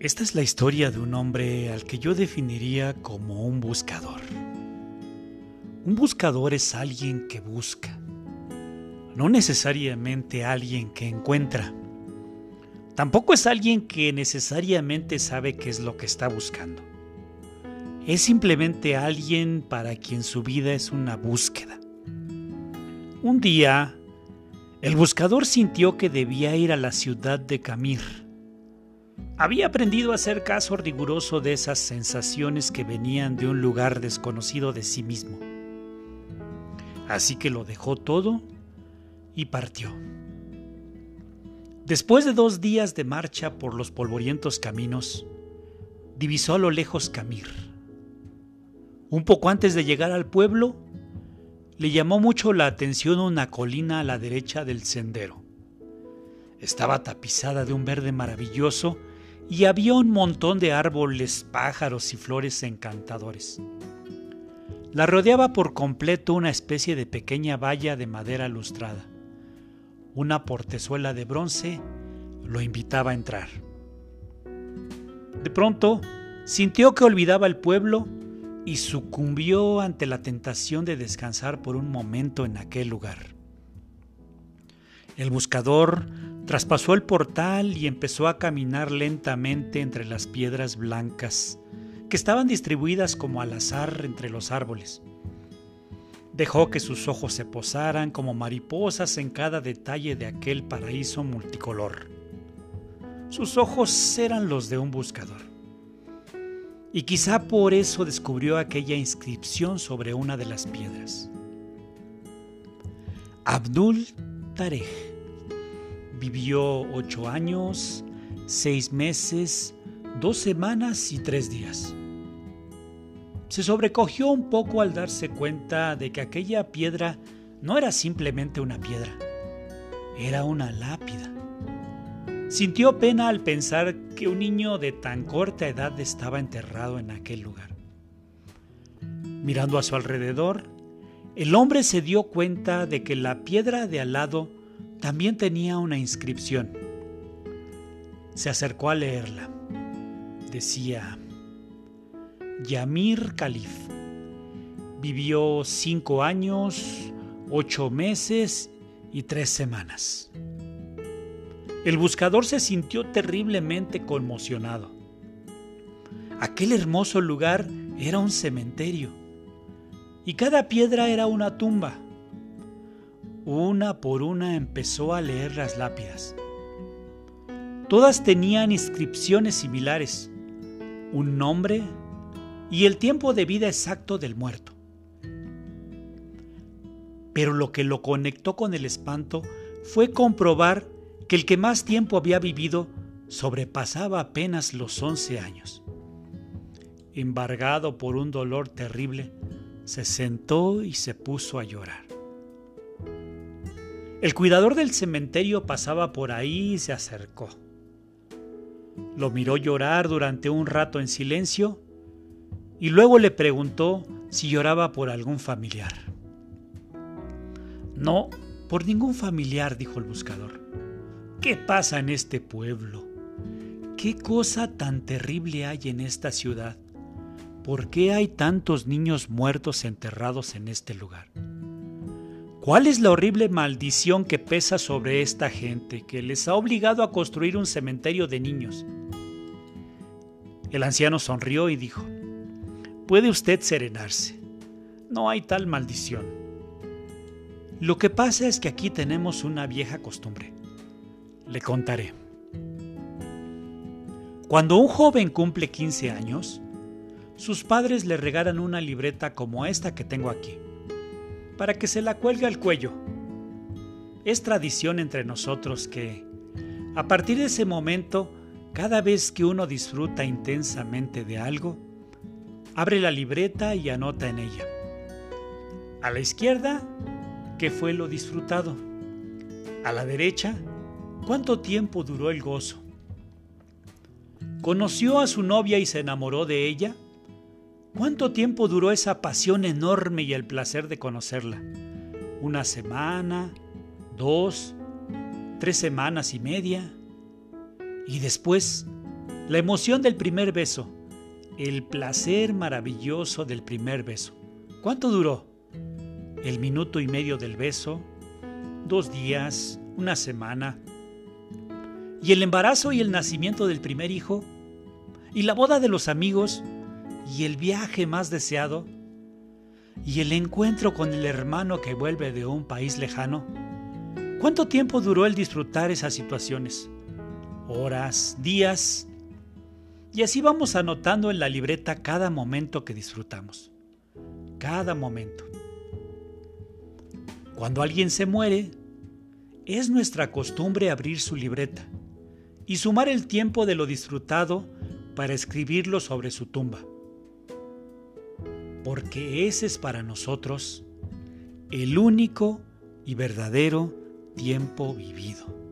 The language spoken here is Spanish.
Esta es la historia de un hombre al que yo definiría como un buscador. Un buscador es alguien que busca, no necesariamente alguien que encuentra. Tampoco es alguien que necesariamente sabe qué es lo que está buscando. Es simplemente alguien para quien su vida es una búsqueda. Un día, el buscador sintió que debía ir a la ciudad de Camir. Había aprendido a hacer caso riguroso de esas sensaciones que venían de un lugar desconocido de sí mismo. Así que lo dejó todo y partió. Después de dos días de marcha por los polvorientos caminos, divisó a lo lejos Camir. Un poco antes de llegar al pueblo, le llamó mucho la atención una colina a la derecha del sendero. Estaba tapizada de un verde maravilloso y había un montón de árboles, pájaros y flores encantadores. La rodeaba por completo una especie de pequeña valla de madera lustrada. Una portezuela de bronce lo invitaba a entrar. De pronto, sintió que olvidaba el pueblo y sucumbió ante la tentación de descansar por un momento en aquel lugar. El buscador traspasó el portal y empezó a caminar lentamente entre las piedras blancas, que estaban distribuidas como al azar entre los árboles. Dejó que sus ojos se posaran como mariposas en cada detalle de aquel paraíso multicolor. Sus ojos eran los de un buscador y quizá por eso descubrió aquella inscripción sobre una de las piedras. Abdul Tarek vivió ocho años, seis meses, dos semanas y tres días. Se sobrecogió un poco al darse cuenta de que aquella piedra no era simplemente una piedra, era una lápida. Sintió pena al pensar que un niño de tan corta edad estaba enterrado en aquel lugar. Mirando a su alrededor, el hombre se dio cuenta de que la piedra de al lado también tenía una inscripción. Se acercó a leerla. Decía, Yamir Khalif. Vivió cinco años, ocho meses y tres semanas. El buscador se sintió terriblemente conmocionado. Aquel hermoso lugar era un cementerio y cada piedra era una tumba. Una por una empezó a leer las lápidas. Todas tenían inscripciones similares, un nombre y el tiempo de vida exacto del muerto. Pero lo que lo conectó con el espanto fue comprobar que el que más tiempo había vivido sobrepasaba apenas los once años. Embargado por un dolor terrible, se sentó y se puso a llorar. El cuidador del cementerio pasaba por ahí y se acercó. Lo miró llorar durante un rato en silencio y luego le preguntó si lloraba por algún familiar. No, por ningún familiar, dijo el buscador. ¿Qué pasa en este pueblo? ¿Qué cosa tan terrible hay en esta ciudad? ¿Por qué hay tantos niños muertos enterrados en este lugar? ¿Cuál es la horrible maldición que pesa sobre esta gente que les ha obligado a construir un cementerio de niños? El anciano sonrió y dijo, Puede usted serenarse. No hay tal maldición. Lo que pasa es que aquí tenemos una vieja costumbre le contaré. Cuando un joven cumple 15 años, sus padres le regalan una libreta como esta que tengo aquí, para que se la cuelgue al cuello. Es tradición entre nosotros que, a partir de ese momento, cada vez que uno disfruta intensamente de algo, abre la libreta y anota en ella. A la izquierda, ¿qué fue lo disfrutado? A la derecha, ¿Cuánto tiempo duró el gozo? ¿Conoció a su novia y se enamoró de ella? ¿Cuánto tiempo duró esa pasión enorme y el placer de conocerla? ¿Una semana? ¿Dos? ¿Tres semanas y media? Y después, La emoción del primer beso, el placer maravilloso del primer beso. ¿Cuánto duró? El minuto y medio del beso, dos días, una semana. Y el embarazo y el nacimiento del primer hijo, y la boda de los amigos, y el viaje más deseado, y el encuentro con el hermano que vuelve de un país lejano. ¿Cuánto tiempo duró el disfrutar esas situaciones? Horas, días. Y así vamos anotando en la libreta cada momento que disfrutamos. Cada momento. Cuando alguien se muere, es nuestra costumbre abrir su libreta y sumar el tiempo de lo disfrutado para escribirlo sobre su tumba. Porque ese es para nosotros el único y verdadero tiempo vivido.